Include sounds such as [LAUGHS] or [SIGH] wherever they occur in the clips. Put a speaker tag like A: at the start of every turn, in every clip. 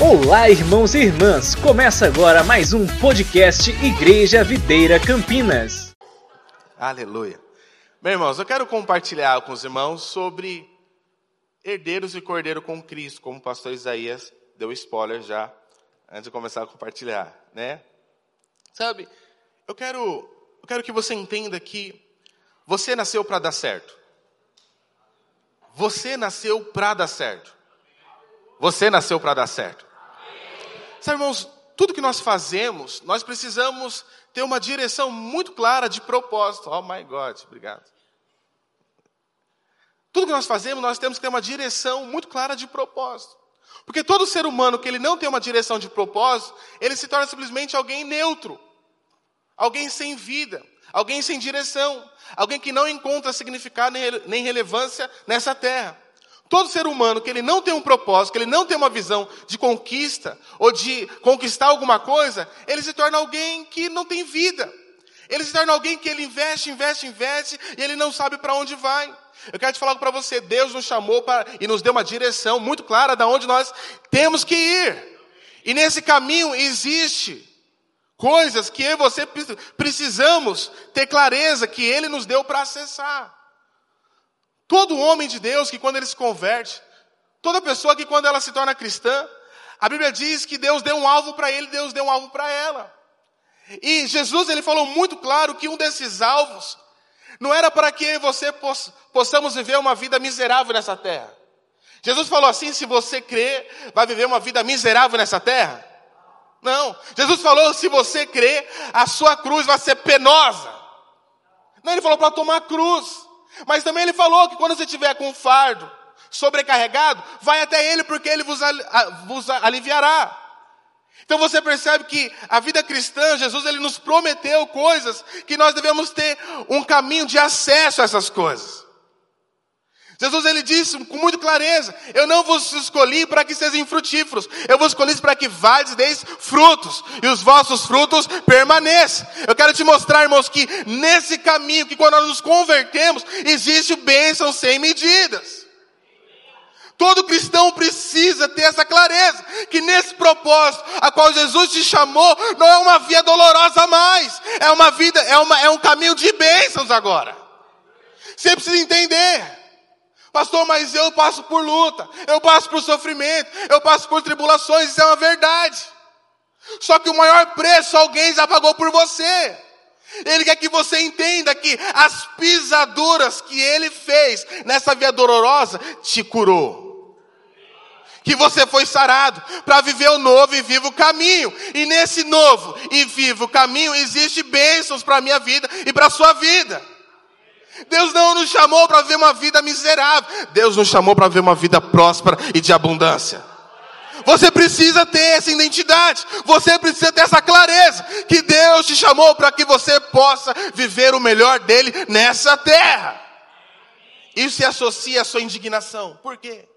A: Olá, irmãos e irmãs! Começa agora mais um podcast Igreja Videira Campinas.
B: Aleluia. Meus irmãos, eu quero compartilhar com os irmãos sobre herdeiros e cordeiro com Cristo, como o pastor Isaías deu spoiler já antes de começar a compartilhar, né? Sabe, eu quero, eu quero que você entenda que você nasceu para dar certo. Você nasceu para dar certo. Você nasceu para dar certo. Sabe, irmãos, tudo que nós fazemos, nós precisamos ter uma direção muito clara de propósito. Oh my God, obrigado. Tudo que nós fazemos, nós temos que ter uma direção muito clara de propósito. Porque todo ser humano que ele não tem uma direção de propósito, ele se torna simplesmente alguém neutro, alguém sem vida, alguém sem direção, alguém que não encontra significado nem relevância nessa terra. Todo ser humano que ele não tem um propósito, que ele não tem uma visão de conquista ou de conquistar alguma coisa, ele se torna alguém que não tem vida. Ele se torna alguém que ele investe, investe, investe e ele não sabe para onde vai. Eu quero te falar para você, Deus nos chamou para, e nos deu uma direção muito clara de onde nós temos que ir. E nesse caminho existe coisas que eu e você precisamos ter clareza que Ele nos deu para acessar. Todo homem de Deus que quando ele se converte, toda pessoa que quando ela se torna cristã, a Bíblia diz que Deus deu um alvo para ele, Deus deu um alvo para ela. E Jesus ele falou muito claro que um desses alvos não era para que você possamos viver uma vida miserável nessa terra. Jesus falou assim: se você crer, vai viver uma vida miserável nessa terra? Não. Jesus falou: se você crer, a sua cruz vai ser penosa. Não, ele falou para tomar cruz. Mas também ele falou que quando você tiver com fardo sobrecarregado, vai até ele porque ele vos, vos aliviará. Então você percebe que a vida cristã, Jesus ele nos prometeu coisas que nós devemos ter um caminho de acesso a essas coisas. Jesus ele disse com muita clareza: Eu não vos escolhi para que sejam frutíferos, eu vos escolhi para que vades deis frutos, e os vossos frutos permaneçam. Eu quero te mostrar, irmãos, que nesse caminho, que quando nós nos convertemos, existe bênção sem medidas. Todo cristão precisa ter essa clareza, que nesse propósito a qual Jesus te chamou, não é uma via dolorosa mais, é uma vida, é, uma, é um caminho de bênçãos agora. Você precisa entender. Pastor, mas eu passo por luta, eu passo por sofrimento, eu passo por tribulações, isso é uma verdade. Só que o maior preço alguém já pagou por você. Ele quer que você entenda que as pisaduras que ele fez nessa via dolorosa te curou. Que você foi sarado para viver o novo e vivo caminho. E nesse novo e vivo caminho existe bênçãos para a minha vida e para a sua vida. Deus não nos chamou para ver uma vida miserável. Deus nos chamou para ver uma vida próspera e de abundância. Você precisa ter essa identidade. Você precisa ter essa clareza que Deus te chamou para que você possa viver o melhor dele nessa terra. Isso se associa à sua indignação. Por quê?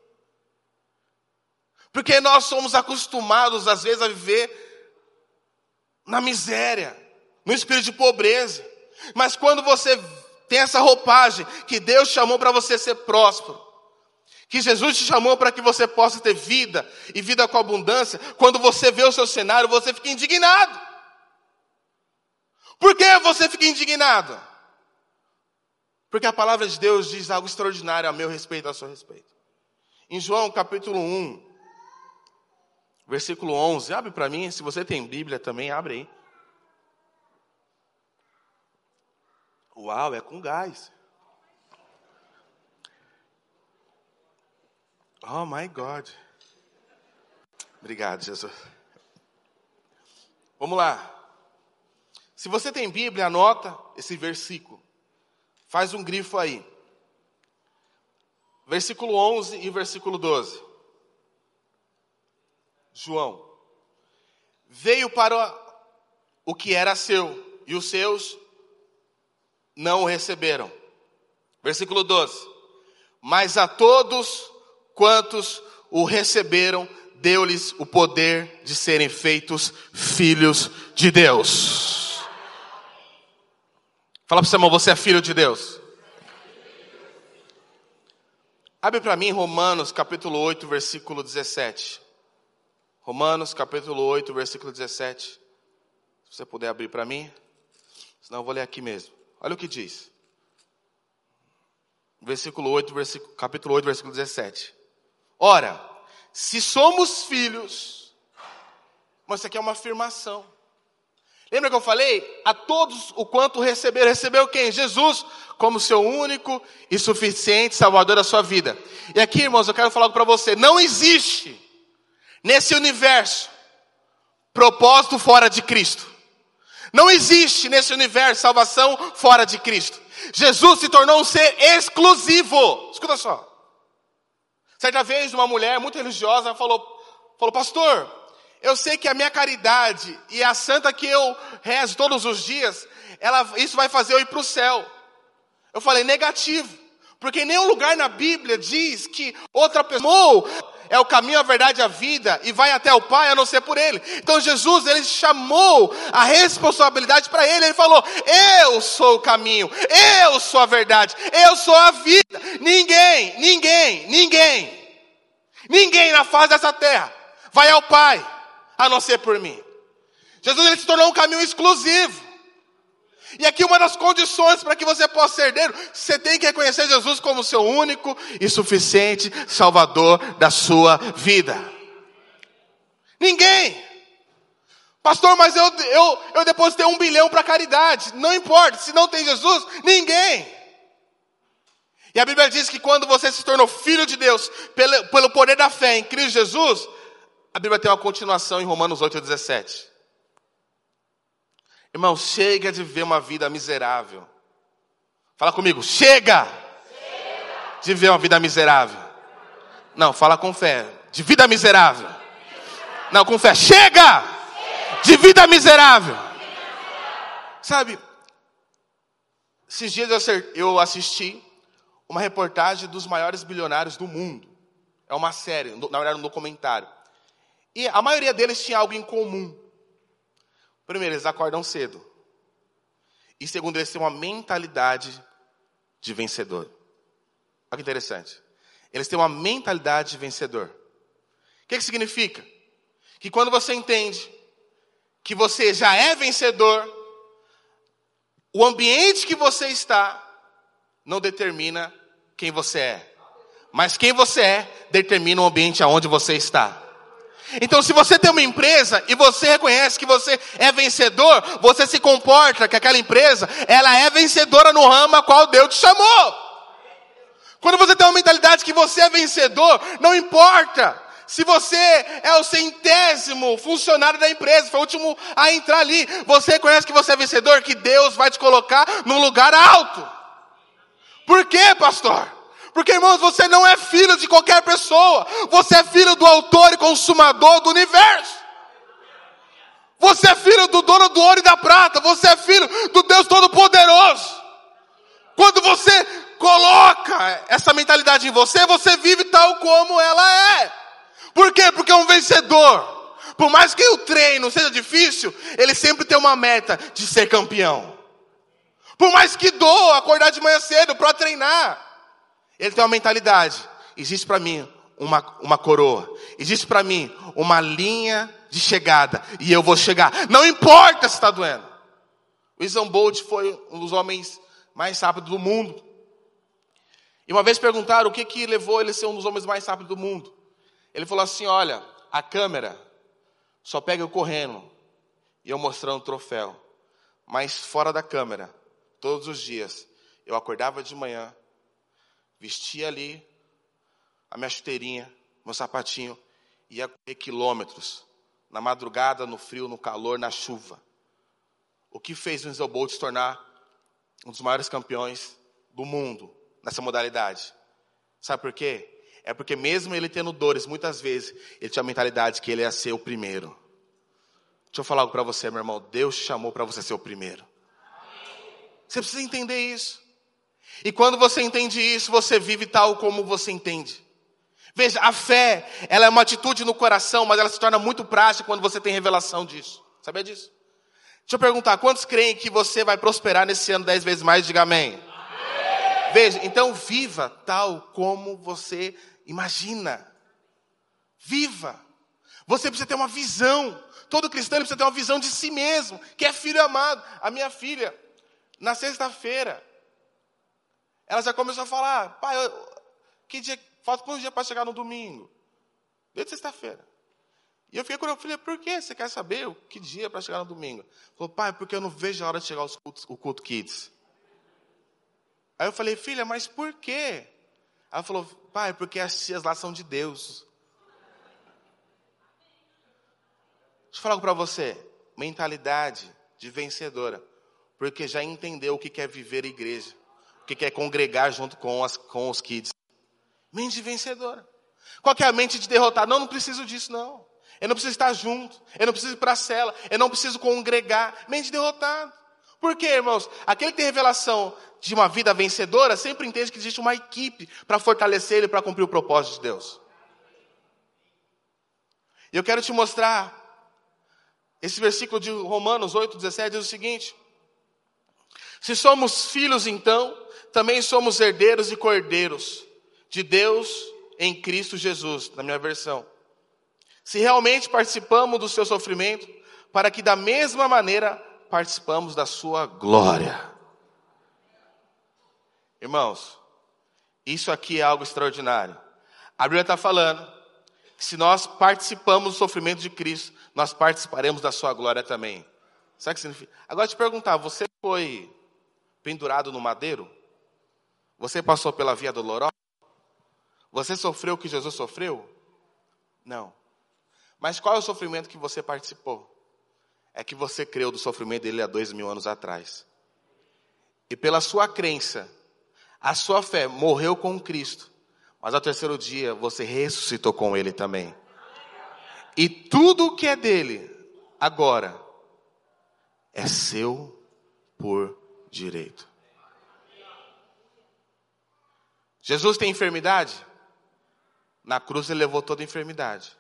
B: Porque nós somos acostumados às vezes a viver na miséria, no espírito de pobreza. Mas quando você tem essa roupagem que Deus chamou para você ser próspero. Que Jesus te chamou para que você possa ter vida e vida com abundância. Quando você vê o seu cenário, você fica indignado. Por que você fica indignado? Porque a palavra de Deus diz algo extraordinário a meu respeito e a seu respeito. Em João capítulo 1, versículo 11, abre para mim, se você tem Bíblia também, abre aí. Uau, é com gás. Oh my God. Obrigado, Jesus. Vamos lá. Se você tem Bíblia, anota esse versículo. Faz um grifo aí. Versículo 11 e versículo 12. João. Veio para o que era seu, e os seus não o receberam. Versículo 12: Mas a todos quantos o receberam, deu-lhes o poder de serem feitos filhos de Deus. Fala para o seu irmão, você é filho de Deus. Abre para mim Romanos capítulo 8, versículo 17. Romanos capítulo 8, versículo 17. Se você puder abrir para mim, senão eu vou ler aqui mesmo. Olha o que diz. Versículo 8, versículo, capítulo 8, versículo 17. Ora, se somos filhos, mas isso aqui é uma afirmação. Lembra que eu falei? A todos o quanto receberam, recebeu quem? Jesus, como seu único e suficiente Salvador da sua vida. E aqui, irmãos, eu quero falar para você: não existe nesse universo propósito fora de Cristo. Não existe nesse universo salvação fora de Cristo. Jesus se tornou um ser exclusivo. Escuta só. Certa vez, uma mulher muito religiosa falou, falou, pastor, eu sei que a minha caridade e a santa que eu rezo todos os dias, ela, isso vai fazer eu ir para o céu. Eu falei, negativo. Porque nenhum lugar na Bíblia diz que outra pessoa é o caminho, a verdade a vida e vai até o Pai a não ser por Ele. Então Jesus, Ele chamou a responsabilidade para Ele. Ele falou: Eu sou o caminho, eu sou a verdade, eu sou a vida. Ninguém, ninguém, ninguém, ninguém na face dessa terra vai ao Pai a não ser por mim. Jesus ele se tornou um caminho exclusivo. E aqui uma das condições para que você possa ser herdeiro, você tem que reconhecer Jesus como seu único e suficiente Salvador da sua vida. Ninguém. Pastor, mas eu, eu, eu depositei um bilhão para caridade. Não importa, se não tem Jesus, ninguém. E a Bíblia diz que quando você se tornou filho de Deus, pelo, pelo poder da fé em Cristo Jesus, a Bíblia tem uma continuação em Romanos 8,17. Irmão, chega de viver uma vida miserável. Fala comigo, chega, chega. de viver uma vida miserável. Não, fala com fé. De vida miserável. Não, com fé. Chega, chega. de vida miserável. Sabe, esses dias eu assisti uma reportagem dos maiores bilionários do mundo. É uma série, na verdade, um documentário. E a maioria deles tinha algo em comum. Primeiro, eles acordam cedo. E segundo, eles têm uma mentalidade de vencedor. Olha que interessante. Eles têm uma mentalidade de vencedor. O que, que significa? Que quando você entende que você já é vencedor, o ambiente que você está não determina quem você é. Mas quem você é determina o ambiente aonde você está. Então, se você tem uma empresa e você reconhece que você é vencedor, você se comporta que aquela empresa, ela é vencedora no ramo a qual Deus te chamou. Quando você tem uma mentalidade que você é vencedor, não importa se você é o centésimo funcionário da empresa, foi o último a entrar ali, você reconhece que você é vencedor, que Deus vai te colocar num lugar alto. Por quê, pastor? Porque, irmãos, você não é filho de qualquer pessoa. Você é filho do autor e consumador do universo. Você é filho do dono do ouro e da prata. Você é filho do Deus Todo-Poderoso. Quando você coloca essa mentalidade em você, você vive tal como ela é. Por quê? Porque é um vencedor. Por mais que o treino seja difícil, ele sempre tem uma meta de ser campeão. Por mais que doa acordar de manhã cedo para treinar, ele tem uma mentalidade. Existe para mim uma, uma coroa. Existe para mim uma linha de chegada. E eu vou chegar. Não importa se está doendo. O Usain Bolt foi um dos homens mais rápidos do mundo. E uma vez perguntaram o que, que levou ele a ser um dos homens mais rápidos do mundo. Ele falou assim: Olha, a câmera só pega eu correndo e eu mostrando o troféu. Mas fora da câmera, todos os dias, eu acordava de manhã, vestia ali a minha chuteirinha, meu sapatinho, ia correr quilômetros, na madrugada, no frio, no calor, na chuva. O que fez o Usain Bolt se tornar um dos maiores campeões do mundo nessa modalidade? Sabe por quê? É porque mesmo ele tendo dores, muitas vezes, ele tinha a mentalidade que ele ia ser o primeiro. Deixa eu falar algo para você, meu irmão. Deus chamou para você ser o primeiro. Você precisa entender isso. E quando você entende isso, você vive tal como você entende. Veja, a fé, ela é uma atitude no coração, mas ela se torna muito prática quando você tem revelação disso. Sabia disso? Deixa eu perguntar, quantos creem que você vai prosperar nesse ano dez vezes mais? Diga amém. amém. Veja, então viva tal como você imagina. Viva. Você precisa ter uma visão. Todo cristão precisa ter uma visão de si mesmo, que é filho amado. A minha filha, na sexta-feira, ela já começou a falar: pai, eu, que dia, falta quantos dias para chegar no domingo? Desde sexta-feira. E eu fiquei com curioso, falei, por que você quer saber o que dia para chegar no domingo? Falou, pai, porque eu não vejo a hora de chegar os cultos, o culto kids. Aí eu falei, filha, mas por quê? Ela falou, pai, porque as tias lá são de Deus. Deixa eu falar algo para você. Mentalidade de vencedora. Porque já entendeu o que quer viver igreja. Que quer congregar junto com, as, com os kids. Mente de vencedora. Qual é a mente de derrotar? Não, não preciso disso, não. Eu não preciso estar junto. Eu não preciso ir para a cela. Eu não preciso congregar. Mente de derrotado. Por quê, irmãos? Aquele que tem revelação de uma vida vencedora sempre entende que existe uma equipe para fortalecer ele para cumprir o propósito de Deus. E eu quero te mostrar esse versículo de Romanos 8, 17 diz o seguinte: Se somos filhos, então, também somos herdeiros e cordeiros de Deus em Cristo Jesus, na minha versão. Se realmente participamos do seu sofrimento, para que da mesma maneira participamos da sua glória. Irmãos, isso aqui é algo extraordinário. A Bíblia está falando que se nós participamos do sofrimento de Cristo, nós participaremos da sua glória também. Sabe o que significa? Agora te perguntar, você foi pendurado no madeiro? Você passou pela via dolorosa? Você sofreu o que Jesus sofreu? Não. Mas qual é o sofrimento que você participou? É que você creu do sofrimento dele há dois mil anos atrás. E pela sua crença, a sua fé morreu com Cristo. Mas ao terceiro dia você ressuscitou com ele também. E tudo o que é dele agora é seu por direito. Jesus tem enfermidade? Na cruz ele levou toda a enfermidade.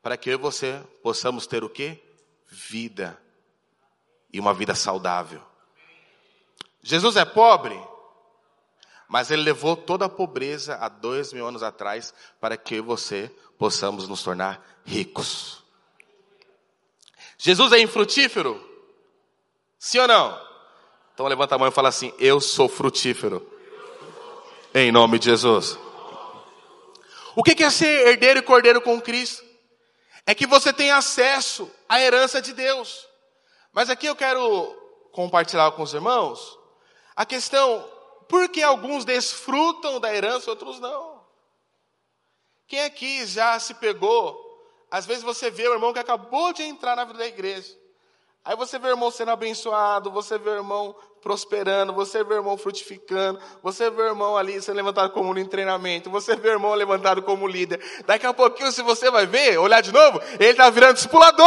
B: Para que eu e você possamos ter o que? Vida. E uma vida saudável. Jesus é pobre? Mas ele levou toda a pobreza há dois mil anos atrás para que eu e você possamos nos tornar ricos. Jesus é infrutífero? Sim ou não? Então levanta a mão e fala assim: Eu sou frutífero. Em nome de Jesus. O que é ser herdeiro e cordeiro com Cristo? É que você tem acesso à herança de Deus. Mas aqui eu quero compartilhar com os irmãos a questão porque alguns desfrutam da herança, outros não. Quem aqui já se pegou? Às vezes você vê o irmão que acabou de entrar na vida da igreja. Aí você vê o irmão sendo abençoado, você vê o irmão prosperando, você vê o irmão frutificando, você vê o irmão ali sendo levantado como em treinamento, você vê o irmão levantado como líder. Daqui a pouquinho, se você vai ver, olhar de novo, ele está virando discipulador.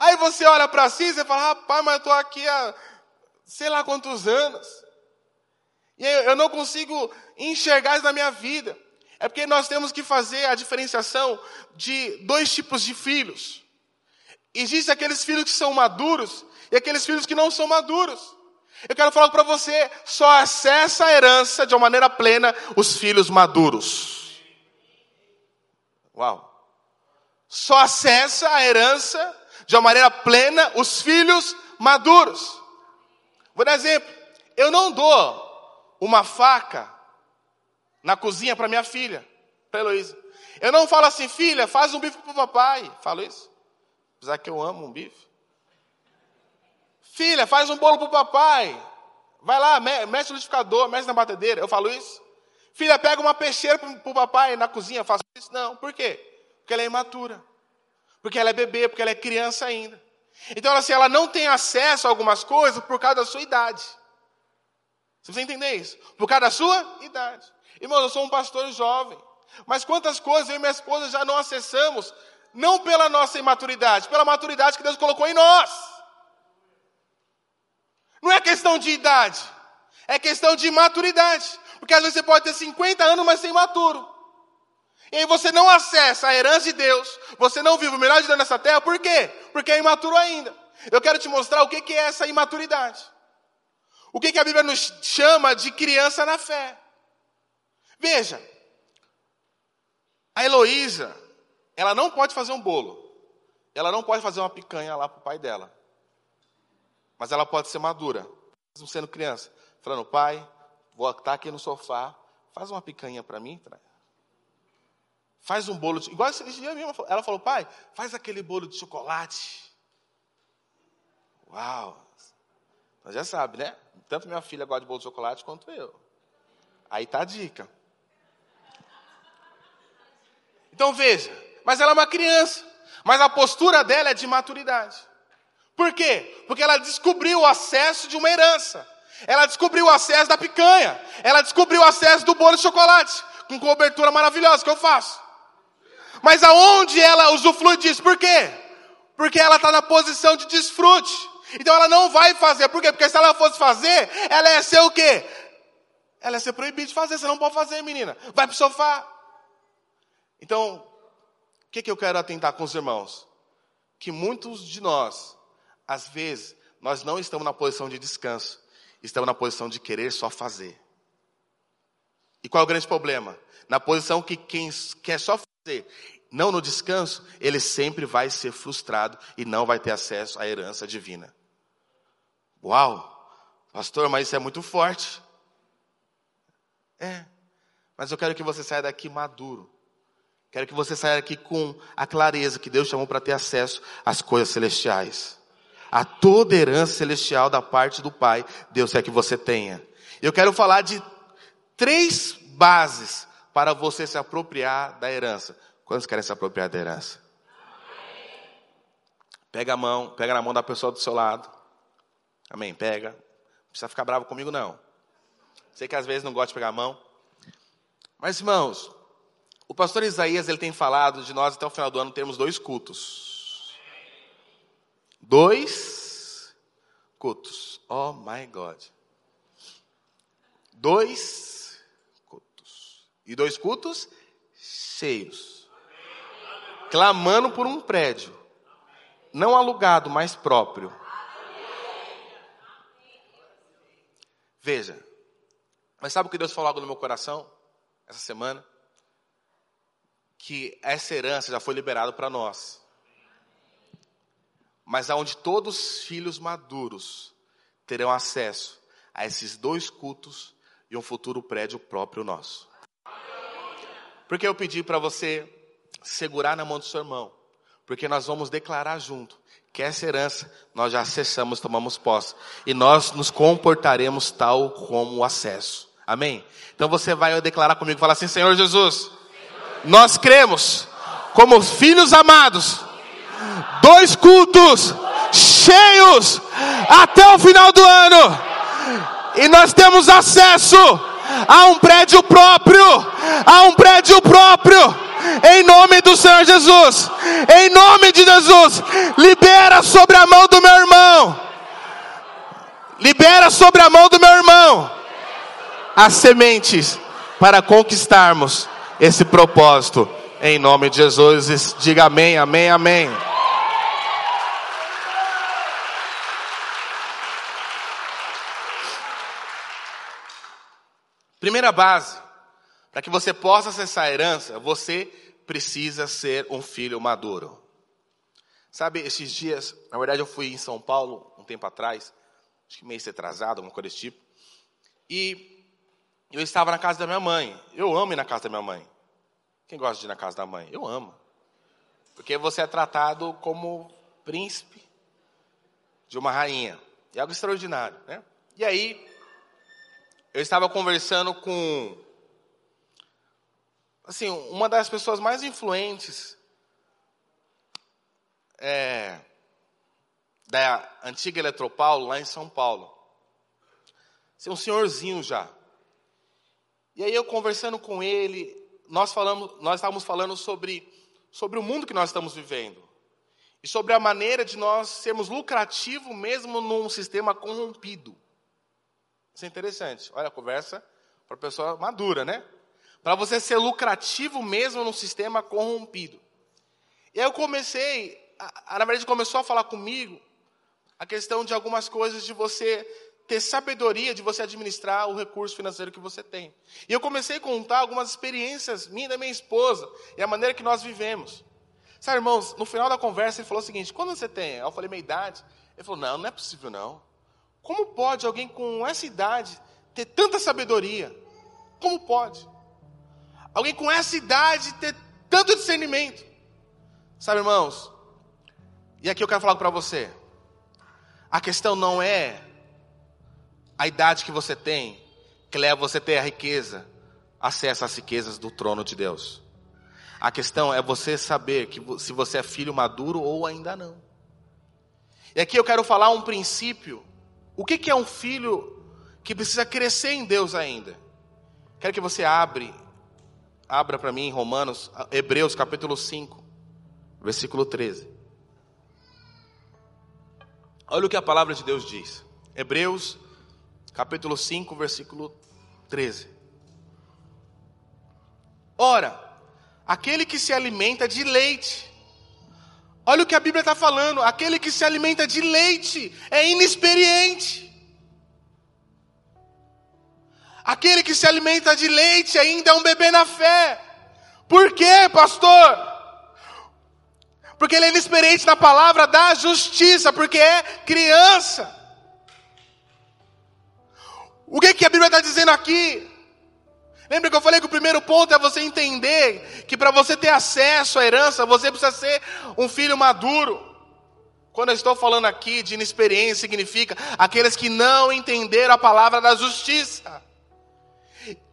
B: Aí você olha para si e fala, rapaz, mas eu estou aqui há sei lá quantos anos. E eu não consigo enxergar isso na minha vida. É porque nós temos que fazer a diferenciação de dois tipos de filhos. Existem aqueles filhos que são maduros e aqueles filhos que não são maduros. Eu quero falar para você, só acessa a herança de uma maneira plena os filhos maduros. Uau. Só acessa a herança de uma maneira plena os filhos maduros. Por exemplo, eu não dou uma faca na cozinha para minha filha, para Heloísa. Eu não falo assim, filha, faz um bife para o papai. Falo isso. Apesar que eu amo um bife. Filha, faz um bolo para o papai. Vai lá, mexe no liquidificador, mexe na batedeira. Eu falo isso. Filha, pega uma peixeira para o papai na cozinha. Eu faço isso? Não. Por quê? Porque ela é imatura. Porque ela é bebê, porque ela é criança ainda. Então, assim, ela não tem acesso a algumas coisas por causa da sua idade. Você precisa entender isso. Por causa da sua idade. Irmão, eu sou um pastor jovem. Mas quantas coisas eu e minha esposa já não acessamos, não pela nossa imaturidade, pela maturidade que Deus colocou em nós. Não é questão de idade, é questão de maturidade. Porque às vezes você pode ter 50 anos, mas ser imaturo. E aí você não acessa a herança de Deus, você não vive o melhor de Deus nessa terra, por quê? Porque é imaturo ainda. Eu quero te mostrar o que é essa imaturidade. O que, a Bíblia nos chama de criança na fé? Veja, a Heloísa, ela não pode fazer um bolo. Ela não pode fazer uma picanha lá para o pai dela. Mas ela pode ser madura, mesmo sendo criança. Falando, pai, vou estar aqui no sofá, faz uma picanha para mim. Faz um bolo de. Igual esse dia mesmo, ela falou, pai, faz aquele bolo de chocolate. Uau! Mas já sabe, né? Tanto minha filha gosta de bolo de chocolate quanto eu. Aí tá a dica. Então veja, mas ela é uma criança. Mas a postura dela é de maturidade. Por quê? Porque ela descobriu o acesso de uma herança. Ela descobriu o acesso da picanha. Ela descobriu o acesso do bolo de chocolate. Com cobertura maravilhosa que eu faço. Mas aonde ela usufrui disso? Por quê? Porque ela está na posição de desfrute. Então ela não vai fazer. Por quê? Porque se ela fosse fazer, ela ia ser o quê? Ela ia ser proibida de fazer. Você não pode fazer, menina. Vai para o sofá. Então, o que, que eu quero atentar com os irmãos? Que muitos de nós, às vezes, nós não estamos na posição de descanso. Estamos na posição de querer só fazer. E qual é o grande problema? Na posição que quem quer só fazer, não no descanso, ele sempre vai ser frustrado e não vai ter acesso à herança divina. Uau! Pastor, mas isso é muito forte. É. Mas eu quero que você saia daqui maduro. Quero que você saia daqui com a clareza que Deus chamou para ter acesso às coisas celestiais. A toda herança celestial da parte do Pai, Deus quer que você tenha. Eu quero falar de três bases para você se apropriar da herança. Quantos querem se apropriar da herança? Pega a mão, pega na mão da pessoa do seu lado. Amém? Pega. Não precisa ficar bravo comigo, não. Sei que às vezes não gosta de pegar a mão. Mas, irmãos, o pastor Isaías ele tem falado de nós até o final do ano termos dois cultos. Dois cultos. Oh my God. Dois cultos. E dois cultos cheios. Clamando por um prédio. Não alugado, mas próprio. Veja. Mas sabe o que Deus falou no meu coração essa semana? Que essa herança já foi liberada para nós. Mas aonde todos os filhos maduros terão acesso a esses dois cultos e um futuro prédio próprio nosso. Porque eu pedi para você segurar na mão do seu irmão, porque nós vamos declarar junto que essa herança nós já acessamos, tomamos posse, e nós nos comportaremos tal como o acesso. Amém? Então você vai declarar comigo, falar assim, Senhor Jesus, nós cremos, como filhos amados, dois cultos cheios até o final do ano, e nós temos acesso a um prédio próprio, a um prédio próprio, em nome do Senhor Jesus, em nome de Jesus, libera sobre a mão do meu irmão, libera sobre a mão do meu irmão as sementes para conquistarmos esse propósito. Em nome de Jesus, diga amém, amém, amém. Primeira base, para que você possa acessar a herança, você precisa ser um filho maduro. Sabe, esses dias, na verdade eu fui em São Paulo um tempo atrás, acho que meio atrasado, alguma coisa desse tipo, e eu estava na casa da minha mãe. Eu amo ir na casa da minha mãe. Quem gosta de ir na casa da mãe? Eu amo. Porque você é tratado como príncipe de uma rainha. É algo extraordinário, né? E aí, eu estava conversando com, assim, uma das pessoas mais influentes é, da antiga Eletropaulo, lá em São Paulo. Assim, um senhorzinho já. E aí eu conversando com ele, nós falamos, nós estávamos falando sobre sobre o mundo que nós estamos vivendo e sobre a maneira de nós sermos lucrativos mesmo num sistema corrompido. Isso é interessante. Olha a conversa para pessoa madura, né? Para você ser lucrativo mesmo num sistema corrompido. E aí eu comecei, a, a, na verdade começou a falar comigo a questão de algumas coisas de você ter sabedoria de você administrar o recurso financeiro que você tem. E eu comecei a contar algumas experiências minha e da minha esposa e a maneira que nós vivemos. Sabe, irmãos, no final da conversa ele falou o seguinte: quando você tem? Eu falei, meia idade. Ele falou, não, não é possível não. Como pode alguém com essa idade ter tanta sabedoria? Como pode? Alguém com essa idade ter tanto discernimento? Sabe, irmãos? E aqui eu quero falar para você. A questão não é a idade que você tem que leva você a ter a riqueza, acesso às riquezas do trono de Deus. A questão é você saber que se você é filho maduro ou ainda não. E aqui eu quero falar um princípio. O que, que é um filho que precisa crescer em Deus ainda? Quero que você abre, abra para mim em Romanos, Hebreus capítulo 5, versículo 13. Olha o que a palavra de Deus diz. Hebreus capítulo 5, versículo 13. Ora, aquele que se alimenta de leite. Olha o que a Bíblia está falando: aquele que se alimenta de leite é inexperiente. Aquele que se alimenta de leite ainda é um bebê na fé. Por quê, pastor? Porque ele é inexperiente na palavra da justiça, porque é criança. O que, que a Bíblia está dizendo aqui? Lembra que eu falei que o primeiro ponto é você entender que para você ter acesso à herança, você precisa ser um filho maduro. Quando eu estou falando aqui de inexperiência, significa aqueles que não entenderam a palavra da justiça.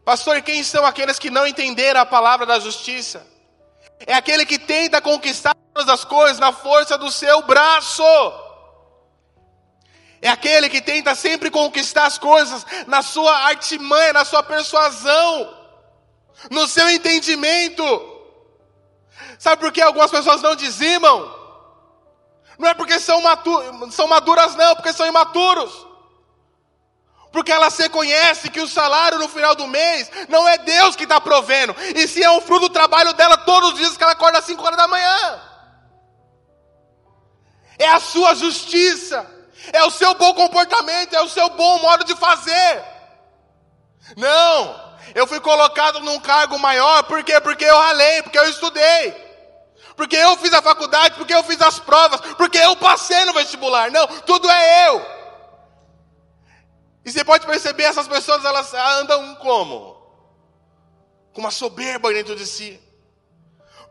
B: Pastor, quem são aqueles que não entenderam a palavra da justiça? É aquele que tenta conquistar todas as coisas na força do seu braço. É aquele que tenta sempre conquistar as coisas na sua artimanha, na sua persuasão, no seu entendimento. Sabe por que algumas pessoas não dizimam? Não é porque são, são maduras, não, porque são imaturos. Porque elas reconhecem que o salário no final do mês não é Deus que está provendo, e sim é um fruto do trabalho dela todos os dias que ela acorda às 5 horas da manhã. É a sua justiça é o seu bom comportamento, é o seu bom modo de fazer. Não, eu fui colocado num cargo maior, por quê? Porque eu ralei, porque eu estudei. Porque eu fiz a faculdade, porque eu fiz as provas, porque eu passei no vestibular. Não, tudo é eu. E você pode perceber, essas pessoas elas andam como? Com uma soberba dentro de si.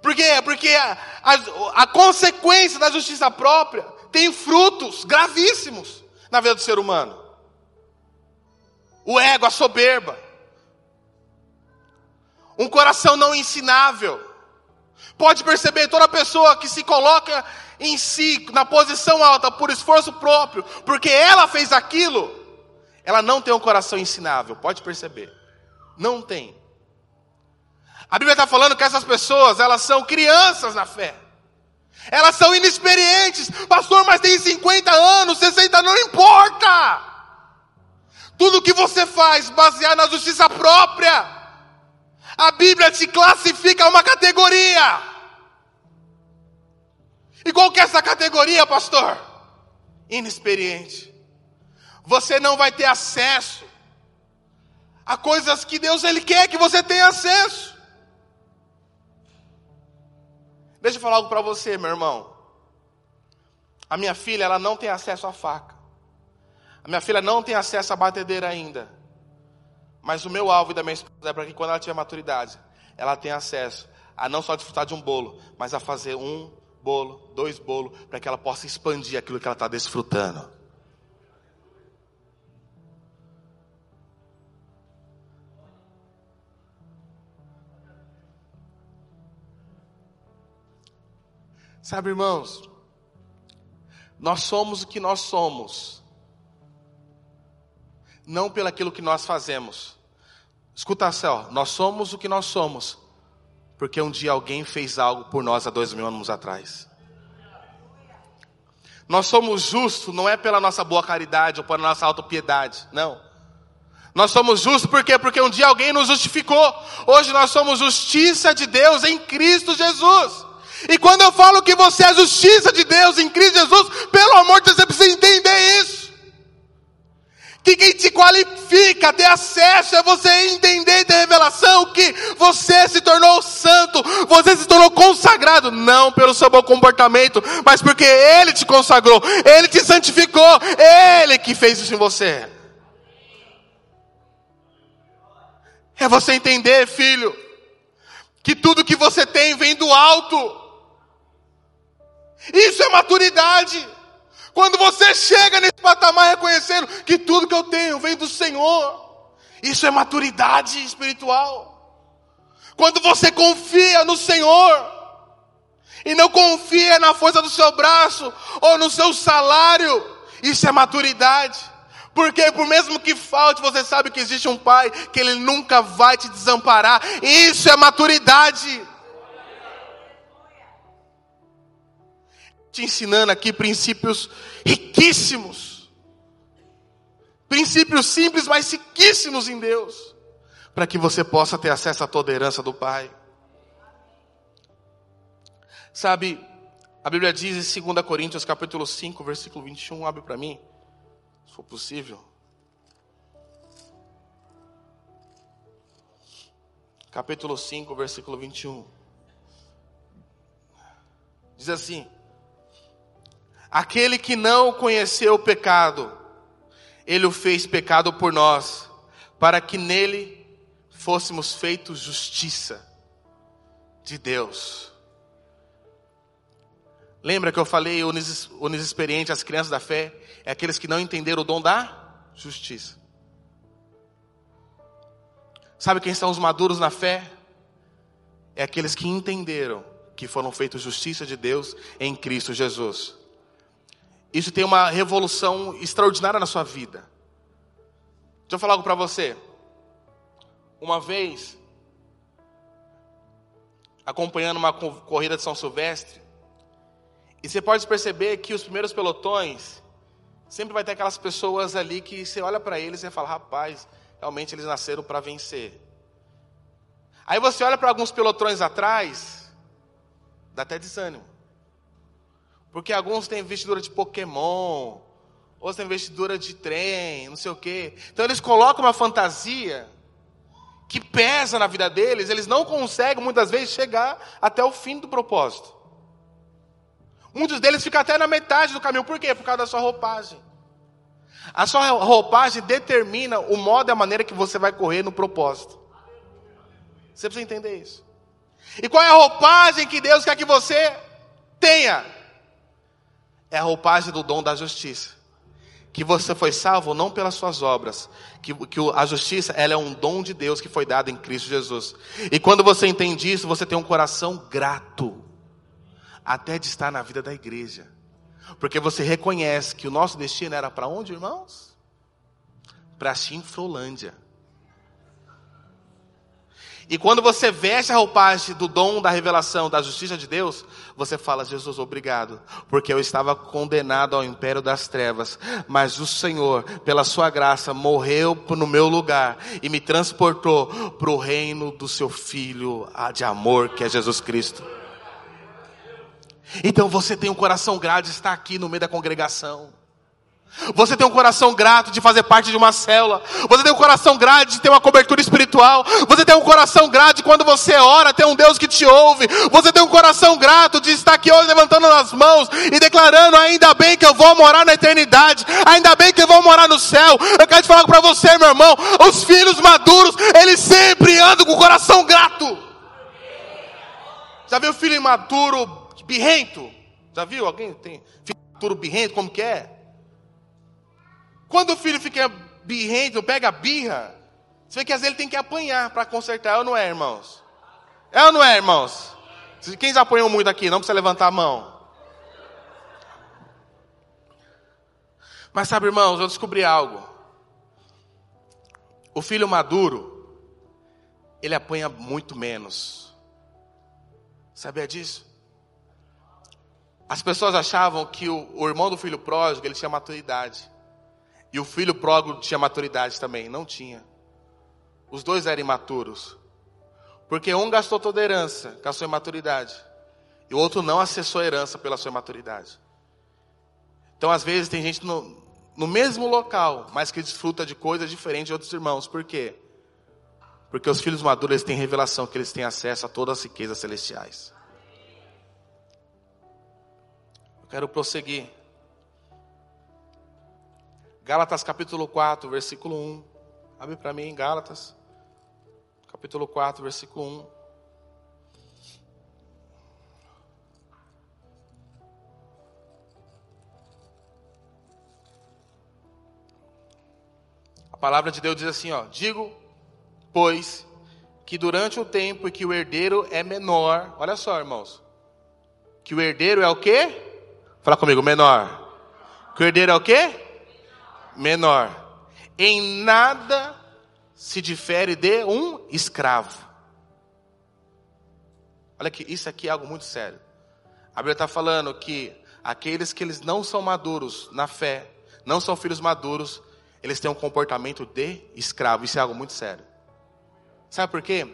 B: Por quê? Porque a, a, a consequência da justiça própria tem frutos gravíssimos na vida do ser humano. O ego, a soberba. Um coração não ensinável. Pode perceber, toda pessoa que se coloca em si, na posição alta, por esforço próprio, porque ela fez aquilo, ela não tem um coração ensinável. Pode perceber. Não tem. A Bíblia está falando que essas pessoas, elas são crianças na fé. Elas são inexperientes. Pastor, mas tem 50 anos, 60 não importa. Tudo que você faz baseado na justiça própria. A Bíblia te classifica uma categoria. E qual que é essa categoria, pastor? Inexperiente. Você não vai ter acesso a coisas que Deus ele quer que você tenha acesso. Deixa eu falar algo para você, meu irmão. A minha filha, ela não tem acesso à faca. A minha filha não tem acesso à batedeira ainda. Mas o meu alvo e da minha esposa é para que quando ela tiver maturidade, ela tenha acesso a não só desfrutar de um bolo, mas a fazer um bolo, dois bolos, para que ela possa expandir aquilo que ela está desfrutando. Sabe, irmãos, nós somos o que nós somos, não pelo aquilo que nós fazemos. Escuta só, nós somos o que nós somos, porque um dia alguém fez algo por nós há dois mil anos atrás. Nós somos justos não é pela nossa boa caridade ou pela nossa autopiedade, não. Nós somos justos por quê? Porque um dia alguém nos justificou. Hoje nós somos justiça de Deus em Cristo Jesus. E quando eu falo que você é a justiça de Deus em Cristo Jesus, pelo amor de Deus, você precisa entender isso. Que quem te qualifica ter acesso é você entender e ter revelação que você se tornou santo, você se tornou consagrado não pelo seu bom comportamento, mas porque Ele te consagrou, Ele te santificou, Ele que fez isso em você. É você entender, filho, que tudo que você tem vem do alto. Isso é maturidade. Quando você chega nesse patamar reconhecendo que tudo que eu tenho vem do Senhor, isso é maturidade espiritual. Quando você confia no Senhor e não confia na força do seu braço ou no seu salário, isso é maturidade. Porque por mesmo que falte, você sabe que existe um pai que ele nunca vai te desamparar. Isso é maturidade. Te ensinando aqui princípios riquíssimos. Princípios simples, mas riquíssimos em Deus. Para que você possa ter acesso a toda a herança do Pai. Sabe, a Bíblia diz em 2 Coríntios capítulo 5, versículo 21, abre para mim for possível. Capítulo 5, versículo 21. Diz assim: Aquele que não conheceu o pecado, ele o fez pecado por nós, para que nele fôssemos feitos justiça de Deus. Lembra que eu falei experiente as crianças da fé, é aqueles que não entenderam o dom da justiça. Sabe quem são os maduros na fé? É aqueles que entenderam que foram feitos justiça de Deus em Cristo Jesus. Isso tem uma revolução extraordinária na sua vida. Deixa eu falar algo para você. Uma vez, acompanhando uma corrida de São Silvestre, e você pode perceber que os primeiros pelotões, sempre vai ter aquelas pessoas ali que você olha para eles e fala, rapaz, realmente eles nasceram para vencer. Aí você olha para alguns pelotões atrás, dá até desânimo. Porque alguns têm vestidura de Pokémon, outros têm vestidura de trem, não sei o quê. Então eles colocam uma fantasia que pesa na vida deles, eles não conseguem muitas vezes chegar até o fim do propósito. Muitos deles ficam até na metade do caminho. Por quê? Por causa da sua roupagem. A sua roupagem determina o modo e a maneira que você vai correr no propósito. Você precisa entender isso. E qual é a roupagem que Deus quer que você tenha? É a roupagem do dom da justiça. Que você foi salvo não pelas suas obras, que, que a justiça ela é um dom de Deus que foi dado em Cristo Jesus. E quando você entende isso, você tem um coração grato até de estar na vida da igreja. Porque você reconhece que o nosso destino era para onde, irmãos? Para Chinfrolândia. E quando você veste a roupagem do dom da revelação, da justiça de Deus, você fala, Jesus, obrigado, porque eu estava condenado ao império das trevas, mas o Senhor, pela sua graça, morreu no meu lugar e me transportou para o reino do seu Filho de amor, que é Jesus Cristo. Então você tem um coração grato de estar aqui no meio da congregação. Você tem um coração grato de fazer parte de uma célula. Você tem um coração grato de ter uma cobertura espiritual. Você tem um coração grato de quando você ora, ter um Deus que te ouve. Você tem um coração grato de estar aqui hoje levantando as mãos e declarando: ainda bem que eu vou morar na eternidade. Ainda bem que eu vou morar no céu. Eu quero te falar para você, meu irmão. Os filhos maduros, eles sempre andam com o coração grato. Já viu filho imaturo birrento. Já viu? Alguém tem filho imaturo birrento? Como que é? Quando o filho fica birrento, pega birra, você vê que às vezes ele tem que apanhar para consertar. É ou não é, irmãos? É ou não é, irmãos? Quem já apanhou muito aqui? Não precisa levantar a mão. Mas sabe, irmãos, eu descobri algo. O filho maduro, ele apanha muito menos. Sabia disso? As pessoas achavam que o, o irmão do filho pródigo, ele tinha maturidade. E o filho pródigo tinha maturidade também. Não tinha. Os dois eram imaturos. Porque um gastou toda a herança com a sua imaturidade. E o outro não acessou a herança pela sua imaturidade. Então, às vezes, tem gente no, no mesmo local, mas que desfruta de coisas diferentes de outros irmãos. Por quê? Porque os filhos maduros têm revelação que eles têm acesso a todas as riquezas celestiais. Eu quero prosseguir. Gálatas capítulo 4, versículo 1. Abre para mim, Gálatas, capítulo 4, versículo 1. A palavra de Deus diz assim, ó: Digo, pois, que durante o tempo em que o herdeiro é menor, olha só, irmãos, que o herdeiro é o quê? Fala comigo, menor. Que o herdeiro é o quê? Menor. Em nada se difere de um escravo. Olha aqui, isso aqui é algo muito sério. A Bíblia está falando que aqueles que eles não são maduros na fé, não são filhos maduros, eles têm um comportamento de escravo. Isso é algo muito sério. Sabe por quê?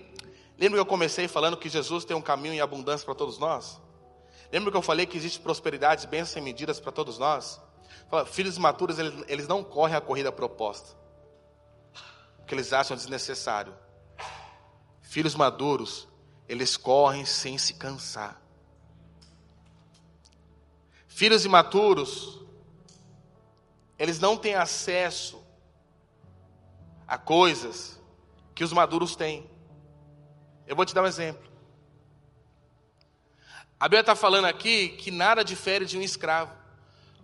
B: Lembra que eu comecei falando que Jesus tem um caminho em abundância para todos nós? Lembra que eu falei que existe prosperidade, bênçãos sem medidas para todos nós? Fala, filhos maturos, eles, eles não correm a corrida proposta. Porque eles acham desnecessário. Filhos maduros, eles correm sem se cansar. Filhos imaturos, eles não têm acesso a coisas que os maduros têm. Eu vou te dar um exemplo. A Bíblia está falando aqui que nada difere de um escravo.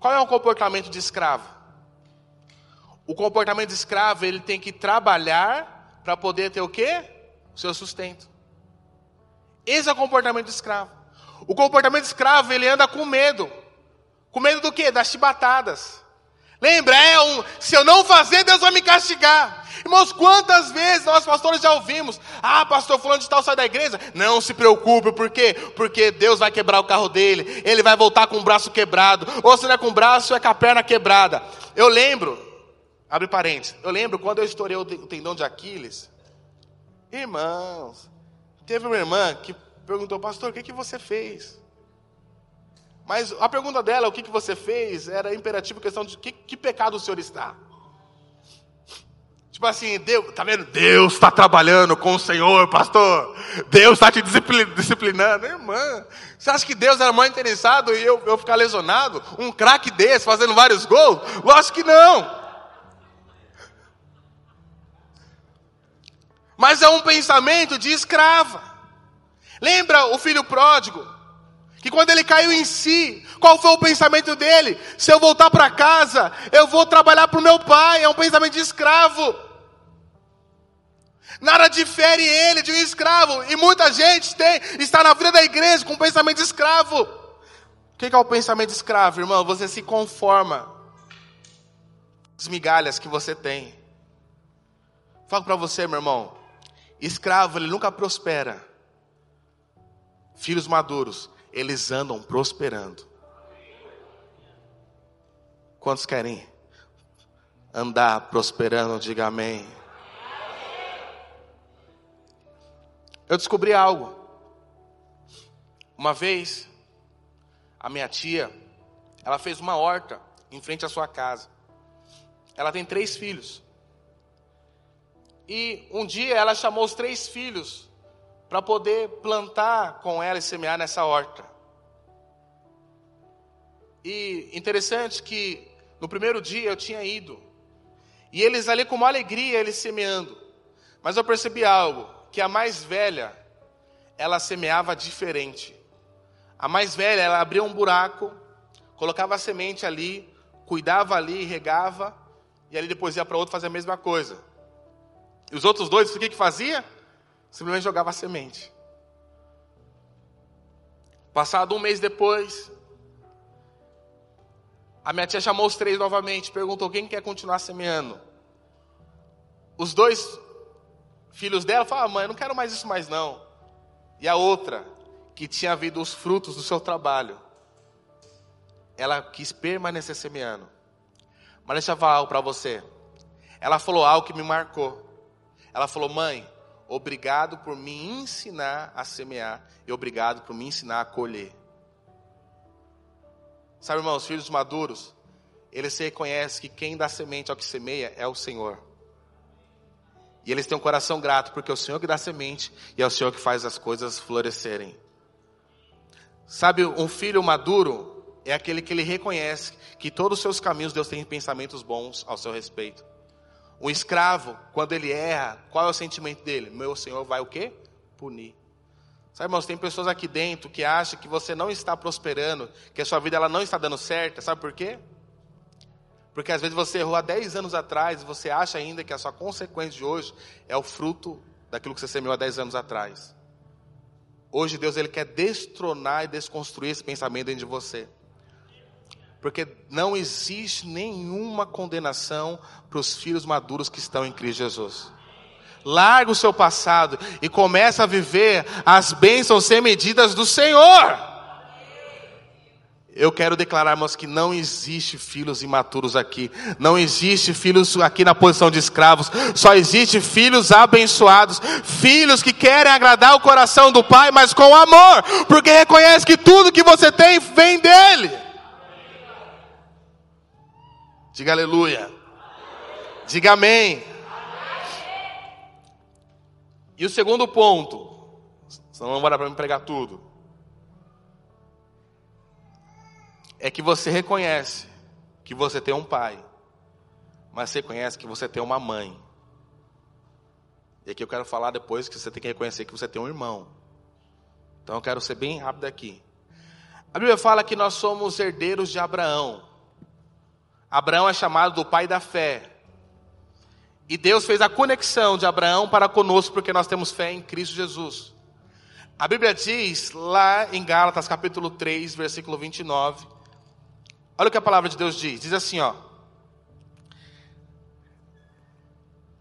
B: Qual é o comportamento de escravo? O comportamento de escravo, ele tem que trabalhar para poder ter o quê? O seu sustento. Esse é o comportamento de escravo. O comportamento de escravo, ele anda com medo. Com medo do quê? Das chibatadas. Lembra, é um, se eu não fazer, Deus vai me castigar. Irmãos, quantas vezes nós pastores já ouvimos: Ah, pastor fulano de tal sai da igreja. Não se preocupe, por quê? Porque Deus vai quebrar o carro dele, ele vai voltar com o braço quebrado. Ou se não é com o braço, é com a perna quebrada. Eu lembro, abre parênteses, eu lembro quando eu estourei o tendão de Aquiles. Irmãos, teve uma irmã que perguntou, pastor, o que, que você fez? Mas a pergunta dela, o que, que você fez, era imperativo questão de que, que pecado o senhor está. Tipo assim, Deus, tá vendo? Deus está trabalhando com o Senhor, pastor. Deus está te disciplinando. Irmã, você acha que Deus era mais interessado em eu, eu ficar lesionado? Um craque desse, fazendo vários gols? Lógico que não. Mas é um pensamento de escrava. Lembra o filho pródigo? Que quando ele caiu em si, qual foi o pensamento dele? Se eu voltar para casa, eu vou trabalhar para o meu pai. É um pensamento de escravo. Nada difere ele de um escravo. E muita gente tem, está na vida da igreja com um pensamento de escravo. O que é o pensamento de escravo, irmão? Você se conforma as migalhas que você tem. Falo para você, meu irmão. Escravo, ele nunca prospera. Filhos maduros, eles andam prosperando. Quantos querem andar prosperando? Diga amém. Eu descobri algo. Uma vez, a minha tia, ela fez uma horta em frente à sua casa. Ela tem três filhos. E um dia ela chamou os três filhos para poder plantar com ela e semear nessa horta. E interessante que no primeiro dia eu tinha ido, e eles ali com uma alegria, eles semeando. Mas eu percebi algo, que a mais velha, ela semeava diferente. A mais velha, ela abria um buraco, colocava a semente ali, cuidava ali, regava, e ali depois ia para outro fazer a mesma coisa. E os outros dois, o que que fazia? Simplesmente jogava a semente. Passado um mês depois, a minha tia chamou os três novamente, perguntou quem quer continuar semeando. Os dois filhos dela falaram, ah, mãe, eu não quero mais isso mais não. E a outra, que tinha havido os frutos do seu trabalho, ela quis permanecer semeando. Mas deixa eu falar algo para você. Ela falou algo que me marcou. Ela falou, mãe, Obrigado por me ensinar a semear e obrigado por me ensinar a colher. Sabe, irmãos, filhos maduros, eles reconhecem que quem dá semente ao que semeia é o Senhor. E eles têm um coração grato, porque é o Senhor que dá semente e é o Senhor que faz as coisas florescerem. Sabe, um filho maduro, é aquele que ele reconhece que todos os seus caminhos Deus tem pensamentos bons ao seu respeito. Um escravo, quando ele erra, qual é o sentimento dele? Meu Senhor vai o quê? Punir. Sabe, irmãos, tem pessoas aqui dentro que acham que você não está prosperando, que a sua vida ela não está dando certo. Sabe por quê? Porque às vezes você errou há 10 anos atrás e você acha ainda que a sua consequência de hoje é o fruto daquilo que você semeou há 10 anos atrás. Hoje Deus ele quer destronar e desconstruir esse pensamento dentro de você. Porque não existe nenhuma condenação para os filhos maduros que estão em Cristo Jesus. Larga o seu passado e começa a viver as bênçãos sem medidas do Senhor. Eu quero declarar, irmãos, que não existe filhos imaturos aqui. Não existe filhos aqui na posição de escravos. Só existe filhos abençoados. Filhos que querem agradar o coração do Pai, mas com amor. Porque reconhece que tudo que você tem vem dEle. Diga aleluia. Diga amém. E o segundo ponto, senão não vai dar para me pregar tudo, é que você reconhece que você tem um pai, mas reconhece que você tem uma mãe. E aqui eu quero falar depois que você tem que reconhecer que você tem um irmão. Então eu quero ser bem rápido aqui. A Bíblia fala que nós somos herdeiros de Abraão. Abraão é chamado do pai da fé. E Deus fez a conexão de Abraão para conosco, porque nós temos fé em Cristo Jesus. A Bíblia diz lá em Gálatas capítulo 3, versículo 29. Olha o que a palavra de Deus diz. Diz assim, ó.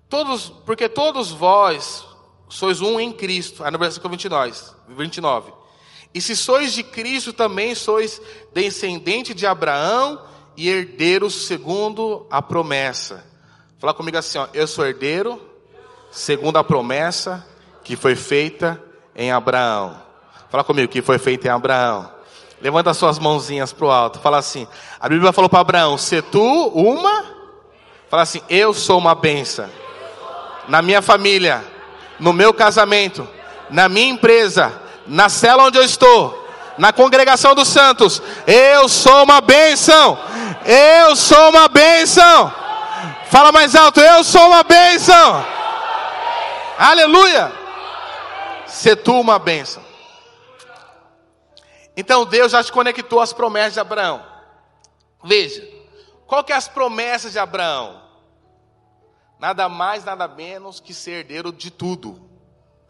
B: Todos, porque todos vós sois um em Cristo. Aí no versículo 29, 29. E se sois de Cristo, também sois descendente de Abraão e herdeiros segundo a promessa. Fala comigo assim, ó, eu sou herdeiro, segundo a promessa que foi feita em Abraão. Fala comigo, que foi feita em Abraão. Levanta suas mãozinhas para o alto. Fala assim, a Bíblia falou para Abraão, se tu uma, fala assim, eu sou uma benção. Na minha família, no meu casamento, na minha empresa, na cela onde eu estou, na congregação dos santos, eu sou uma bênção. Eu sou uma bênção. Fala mais alto, eu sou uma bênção. Aleluia. Se tu uma bênção. Então Deus já te conectou às promessas de Abraão. Veja, qual que é as promessas de Abraão? Nada mais, nada menos que ser herdeiro de tudo.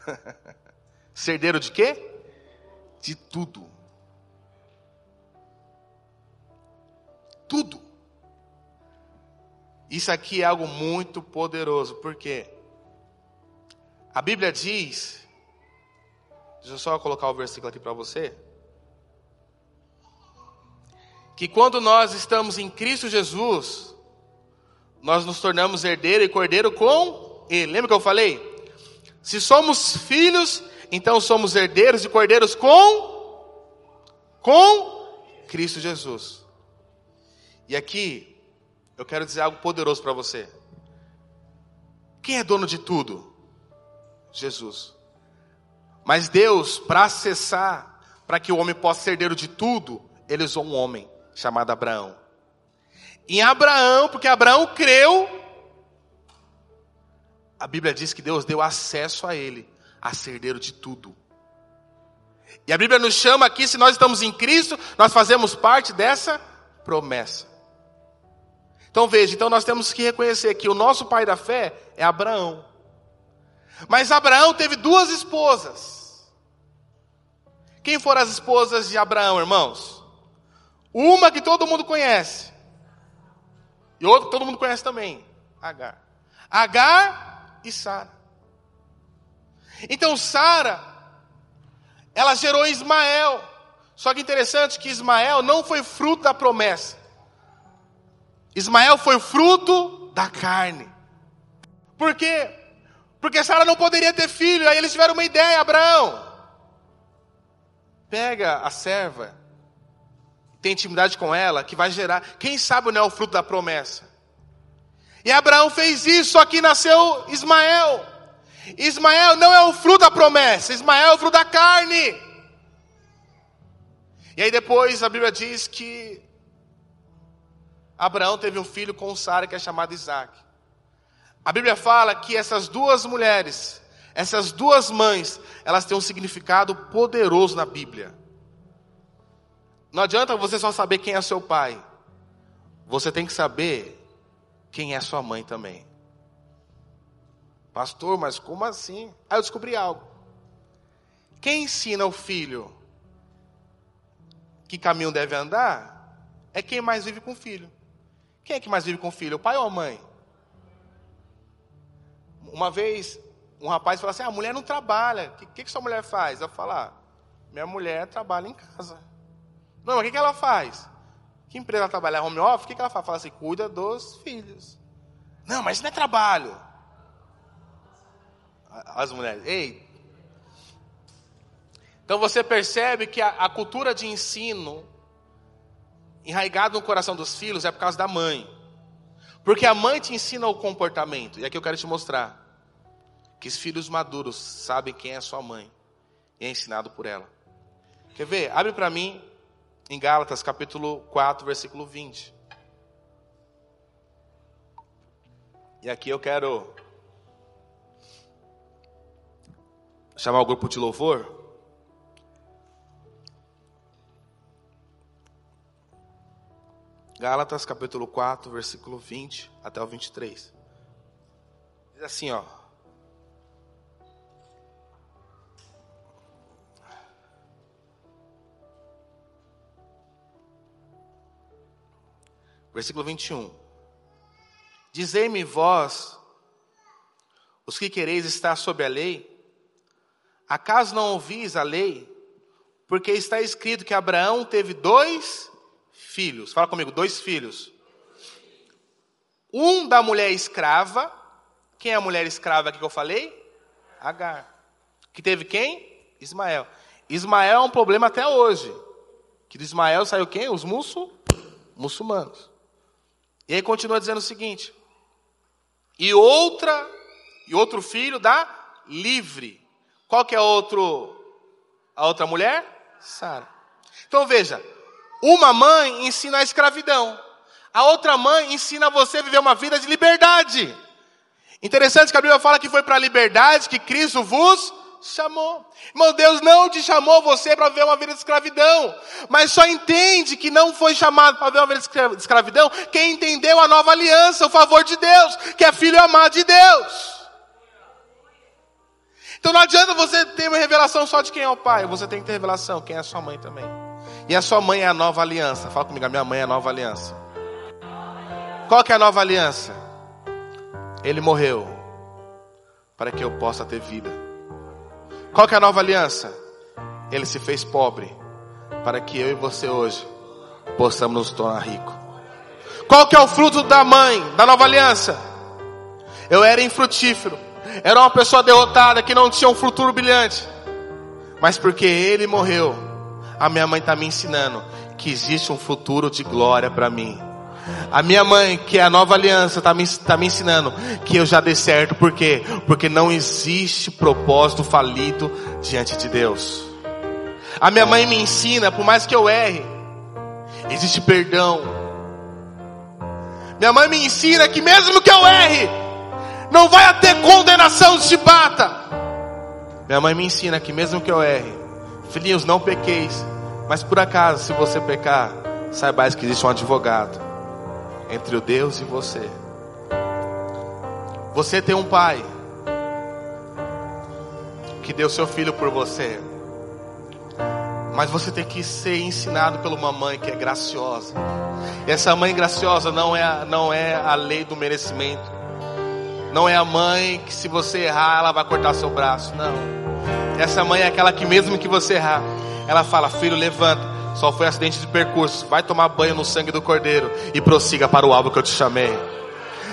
B: [LAUGHS] ser herdeiro de quê? De tudo. Tudo. Isso aqui é algo muito poderoso, porque a Bíblia diz, deixa eu só colocar o versículo aqui para você, que quando nós estamos em Cristo Jesus, nós nos tornamos herdeiro e cordeiro com Ele. Lembra que eu falei? Se somos filhos, então somos herdeiros e cordeiros com com Cristo Jesus. E aqui eu quero dizer algo poderoso para você. Quem é dono de tudo? Jesus. Mas Deus, para acessar, para que o homem possa ser herdeiro de tudo, ele usou um homem chamado Abraão. Em Abraão, porque Abraão creu, a Bíblia diz que Deus deu acesso a ele, a ser herdeiro de tudo. E a Bíblia nos chama aqui, se nós estamos em Cristo, nós fazemos parte dessa promessa. Então veja, então nós temos que reconhecer que o nosso pai da fé é Abraão. Mas Abraão teve duas esposas. Quem foram as esposas de Abraão, irmãos? Uma que todo mundo conhece. E outra que todo mundo conhece também, Agar. Agar e Sara. Então Sara, ela gerou Ismael. Só que interessante que Ismael não foi fruto da promessa. Ismael foi fruto da carne. Por quê? Porque Sara não poderia ter filho. Aí eles tiveram uma ideia, Abraão. Pega a serva, tem intimidade com ela, que vai gerar. Quem sabe não é o fruto da promessa. E Abraão fez isso, que nasceu Ismael. Ismael não é o fruto da promessa, Ismael é o fruto da carne. E aí depois a Bíblia diz que Abraão teve um filho com Sara que é chamado Isaac. A Bíblia fala que essas duas mulheres, essas duas mães, elas têm um significado poderoso na Bíblia. Não adianta você só saber quem é seu pai. Você tem que saber quem é sua mãe também. Pastor, mas como assim? Aí eu descobri algo. Quem ensina o filho que caminho deve andar é quem mais vive com o filho. Quem é que mais vive com o filho? O pai ou a mãe? Uma vez, um rapaz falou assim: ah, a mulher não trabalha. O que, que, que sua mulher faz? Eu falar: ah, minha mulher trabalha em casa. Não, mas o que, que ela faz? Que empresa ela trabalha? Home office? O que, que ela faz? Fala assim: cuida dos filhos. Não, mas isso não é trabalho. As mulheres, ei. Então você percebe que a, a cultura de ensino enraigado no coração dos filhos é por causa da mãe. Porque a mãe te ensina o comportamento. E aqui eu quero te mostrar que os filhos maduros sabem quem é sua mãe e é ensinado por ela. Quer ver? Abre para mim em Gálatas capítulo 4, versículo 20. E aqui eu quero chamar o grupo de louvor. Gálatas capítulo 4, versículo 20 até o 23. Diz assim, ó. Versículo 21. Dizei-me vós, os que quereis estar sob a lei, acaso não ouvis a lei? Porque está escrito que Abraão teve dois filhos. Fala comigo, dois filhos. Um da mulher escrava. Quem é a mulher escrava que eu falei? Agar. Que teve quem? Ismael. Ismael é um problema até hoje. Que do Ismael saiu quem? Os muçul... muçulmanos. E aí continua dizendo o seguinte: e outra, e outro filho da livre. Qual que é outro, a outra mulher? Sara. Então veja, uma mãe ensina a escravidão. A outra mãe ensina você a viver uma vida de liberdade. Interessante que a Bíblia fala que foi para a liberdade que Cristo vos chamou. Irmão, Deus não te chamou você para viver uma vida de escravidão. Mas só entende que não foi chamado para viver uma vida de escravidão quem entendeu a nova aliança, o favor de Deus, que é filho amado de Deus. Então não adianta você ter uma revelação só de quem é o pai, você tem que ter revelação quem é a sua mãe também. E a sua mãe é a nova aliança. Fala comigo, a minha mãe é a nova aliança. Qual que é a nova aliança? Ele morreu para que eu possa ter vida. Qual que é a nova aliança? Ele se fez pobre para que eu e você hoje possamos nos tornar ricos. Qual que é o fruto da mãe, da nova aliança? Eu era infrutífero. Era uma pessoa derrotada que não tinha um futuro brilhante. Mas porque ele morreu, a minha mãe está me ensinando que existe um futuro de glória para mim. A minha mãe, que é a nova aliança, está me, tá me ensinando que eu já dei certo. Por quê? Porque não existe propósito falido diante de Deus. A minha mãe me ensina, por mais que eu erre, existe perdão. Minha mãe me ensina que mesmo que eu erre, não vai ter condenação de bata. Minha mãe me ensina que mesmo que eu erre, Filhinhos, não pequeis. Mas por acaso, se você pecar, saibais que existe um advogado entre o Deus e você. Você tem um pai que deu seu filho por você. Mas você tem que ser ensinado por uma mãe que é graciosa. Essa mãe graciosa não é, não é a lei do merecimento. Não é a mãe que se você errar, ela vai cortar seu braço. Não. Essa mãe é aquela que mesmo que você errar, ela fala: "Filho, levanta. Só foi acidente de percurso. Vai tomar banho no sangue do cordeiro e prossiga para o alvo que eu te chamei."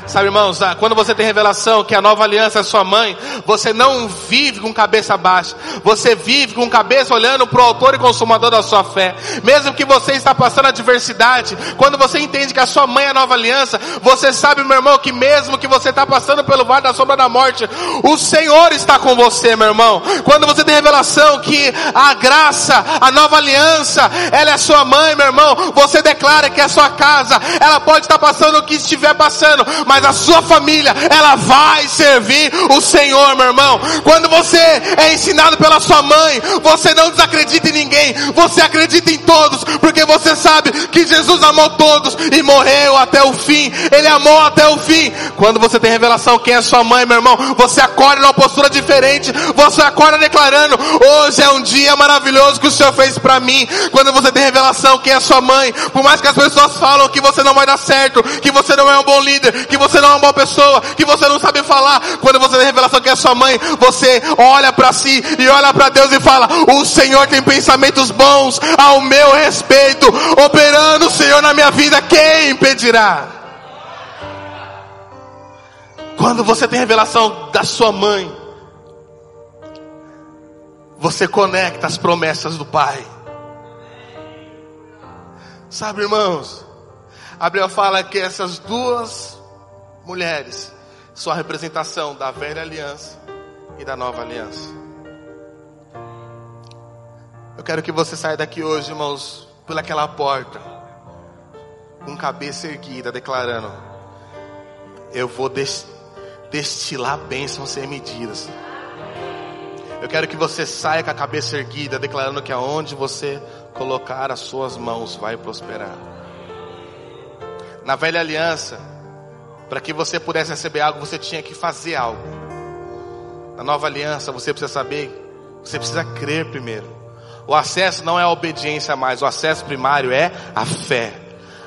B: Sabe, irmãos, ah, quando você tem revelação que a nova aliança é sua mãe, você não vive com cabeça baixa, você vive com cabeça olhando para o autor e consumador da sua fé. Mesmo que você está passando adversidade, quando você entende que a sua mãe é a nova aliança, você sabe, meu irmão, que mesmo que você está passando pelo vale da sombra da morte, o Senhor está com você, meu irmão. Quando você tem revelação que a graça, a nova aliança, ela é sua mãe, meu irmão, você declara que a sua casa, ela pode estar passando o que estiver passando, mas a sua família, ela vai servir o Senhor, meu irmão. Quando você é ensinado pela sua mãe, você não desacredita em ninguém, você acredita em todos, porque você sabe que Jesus amou todos e morreu até o fim. Ele amou até o fim. Quando você tem revelação quem é sua mãe, meu irmão, você acorda numa postura diferente. Você acorda declarando: hoje é um dia maravilhoso que o Senhor fez para mim. Quando você tem revelação quem é sua mãe, por mais que as pessoas falam que você não vai dar certo, que você não é um bom líder, que você não é uma boa pessoa, que você não sabe falar, quando você tem revelação que é sua mãe, você olha para si e olha para Deus e fala: o Senhor tem pensamentos bons ao meu respeito, operando o Senhor na minha vida, quem impedirá? Quando você tem revelação da sua mãe, você conecta as promessas do Pai. Sabe, irmãos, Abraão fala que essas duas mulheres são a representação da velha aliança e da nova aliança. Eu quero que você saia daqui hoje, irmãos, pelaquela porta, com cabeça erguida, declarando: Eu vou destilar bênçãos sem medidas. Eu quero que você saia com a cabeça erguida, declarando que aonde você colocar as suas mãos vai prosperar. Na velha aliança, para que você pudesse receber algo, você tinha que fazer algo. Na nova aliança, você precisa saber, você precisa crer primeiro. O acesso não é a obediência mais, o acesso primário é a fé.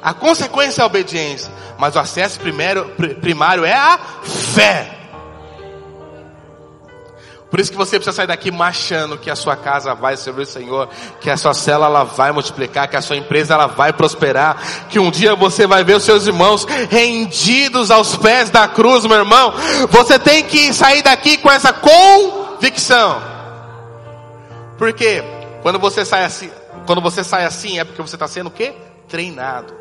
B: A consequência é a obediência, mas o acesso primeiro, primário é a fé. Por isso que você precisa sair daqui marchando que a sua casa vai servir o Senhor, que a sua cela ela vai multiplicar, que a sua empresa ela vai prosperar, que um dia você vai ver os seus irmãos rendidos aos pés da cruz, meu irmão. Você tem que sair daqui com essa convicção. Porque quando você sai assim, quando você sai assim é porque você está sendo o quê? Treinado.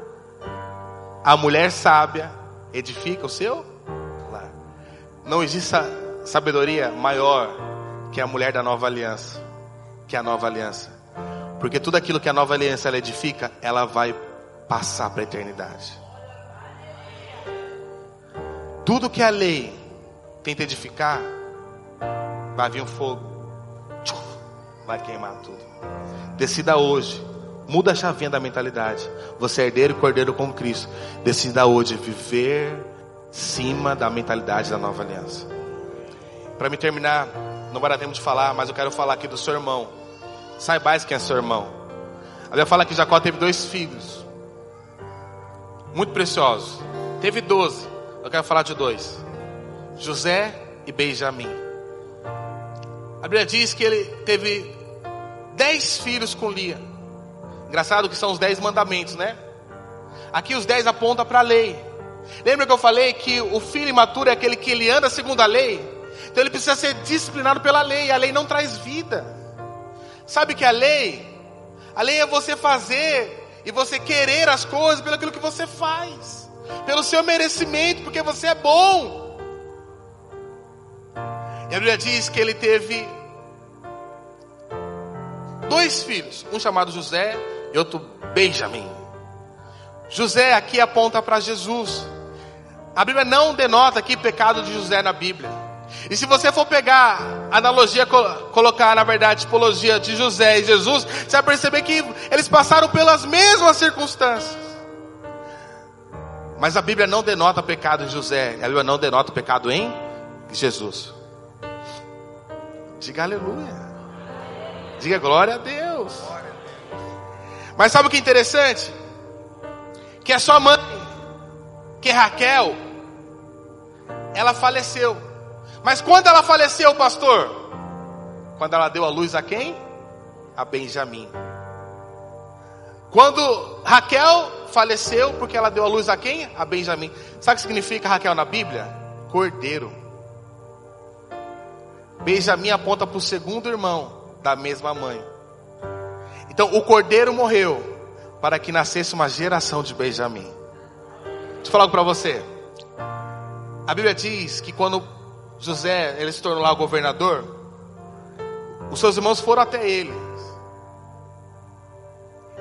B: A mulher sábia edifica o seu lar. Não existe sabedoria maior que a mulher da nova aliança, que a nova aliança. Porque tudo aquilo que a nova aliança ela edifica, ela vai passar para a eternidade. Tudo que a lei tenta edificar, vai vir um fogo, vai queimar tudo. Decida hoje, muda a chavinha da mentalidade. Você é herdeiro e cordeiro com Cristo. Decida hoje viver cima da mentalidade da nova aliança. Para me terminar, não vai dar tempo de falar, mas eu quero falar aqui do seu irmão. Saibais quem é seu irmão. A Bíblia fala que Jacó teve dois filhos, muito preciosos. Teve doze, eu quero falar de dois: José e Benjamim. A Bíblia diz que ele teve dez filhos com Lia. Engraçado que são os dez mandamentos, né? Aqui os dez apontam para a lei. Lembra que eu falei que o filho imaturo é aquele que ele anda segundo a lei? Então ele precisa ser disciplinado pela lei. A lei não traz vida. Sabe que a lei? A lei é você fazer e você querer as coisas pelo aquilo que você faz, pelo seu merecimento, porque você é bom. E a Bíblia diz que ele teve dois filhos, um chamado José e outro Benjamim. José aqui aponta para Jesus. A Bíblia não denota aqui pecado de José na Bíblia. E se você for pegar analogia, colocar na verdade tipologia de José e Jesus, você vai perceber que eles passaram pelas mesmas circunstâncias. Mas a Bíblia não denota pecado em José, a Bíblia não denota pecado em Jesus. Diga aleluia. Diga glória a Deus. Mas sabe o que é interessante? Que a sua mãe, que é Raquel, ela faleceu. Mas quando ela faleceu, pastor? Quando ela deu a luz a quem? A Benjamim. Quando Raquel faleceu porque ela deu a luz a quem? A Benjamim. Sabe o que significa Raquel na Bíblia? Cordeiro. Benjamim aponta para o segundo irmão da mesma mãe. Então o cordeiro morreu para que nascesse uma geração de Benjamim. Deixa eu falar algo para você. A Bíblia diz que quando José ele se tornou lá governador, os seus irmãos foram até ele.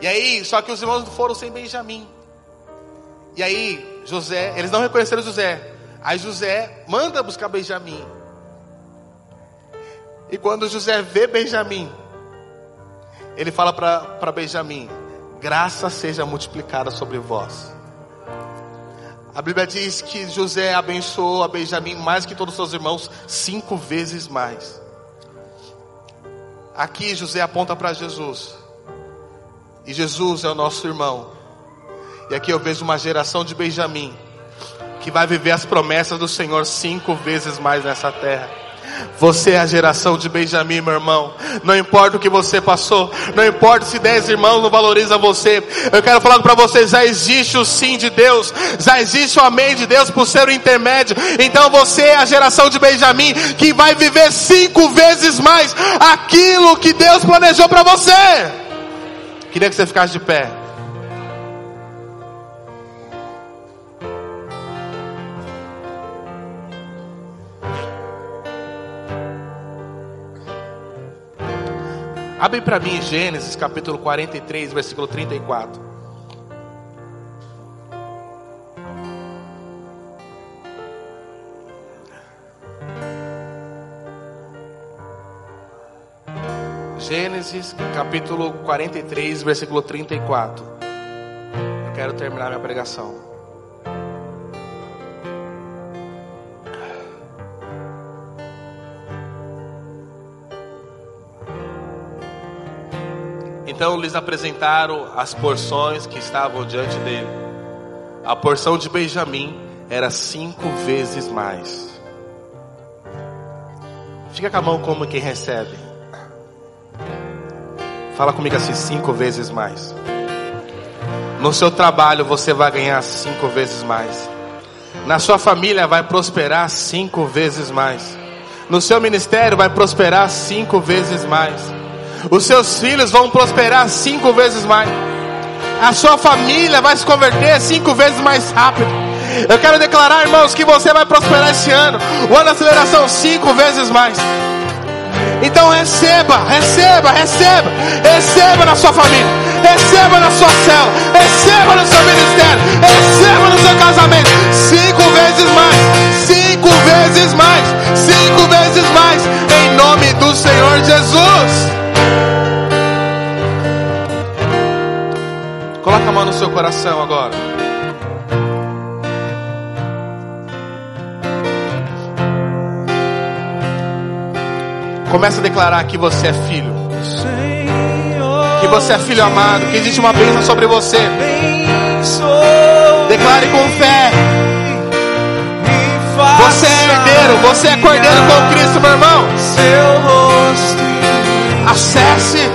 B: E aí, só que os irmãos foram sem Benjamim. E aí, José, eles não reconheceram José. Aí José manda buscar Benjamim. E quando José vê Benjamim, ele fala para Benjamim: graça seja multiplicada sobre vós. A Bíblia diz que José abençoou a Benjamim mais que todos os seus irmãos, cinco vezes mais. Aqui José aponta para Jesus. E Jesus é o nosso irmão. E aqui eu vejo uma geração de Benjamim que vai viver as promessas do Senhor cinco vezes mais nessa terra. Você é a geração de Benjamim, meu irmão. Não importa o que você passou, não importa se dez irmãos não valorizam você. Eu quero falar para você, já existe o sim de Deus, já existe o amém de Deus por ser o intermédio. Então você é a geração de Benjamim que vai viver cinco vezes mais aquilo que Deus planejou para você. Queria que você ficasse de pé. Abre para mim Gênesis capítulo 43, versículo 34. Gênesis capítulo 43, versículo 34. Eu quero terminar minha pregação. Então lhes apresentaram as porções que estavam diante dele. A porção de Benjamim era cinco vezes mais. Fica com a mão como quem recebe. Fala comigo assim: cinco vezes mais. No seu trabalho você vai ganhar cinco vezes mais. Na sua família vai prosperar cinco vezes mais. No seu ministério vai prosperar cinco vezes mais. Os seus filhos vão prosperar cinco vezes mais. A sua família vai se converter cinco vezes mais rápido. Eu quero declarar, irmãos, que você vai prosperar esse ano. O ano da aceleração cinco vezes mais. Então receba, receba, receba, receba na sua família, receba na sua cela, receba no seu ministério, receba no seu casamento, cinco vezes mais, cinco vezes mais, cinco vezes mais, em nome do Senhor Jesus. Coloca a mão no seu coração agora. Começa a declarar que você é filho. Que você é filho amado. Que existe uma bênção sobre você. Declare com fé. Você é herdeiro. Você é cordeiro com Cristo, meu irmão. Acesse.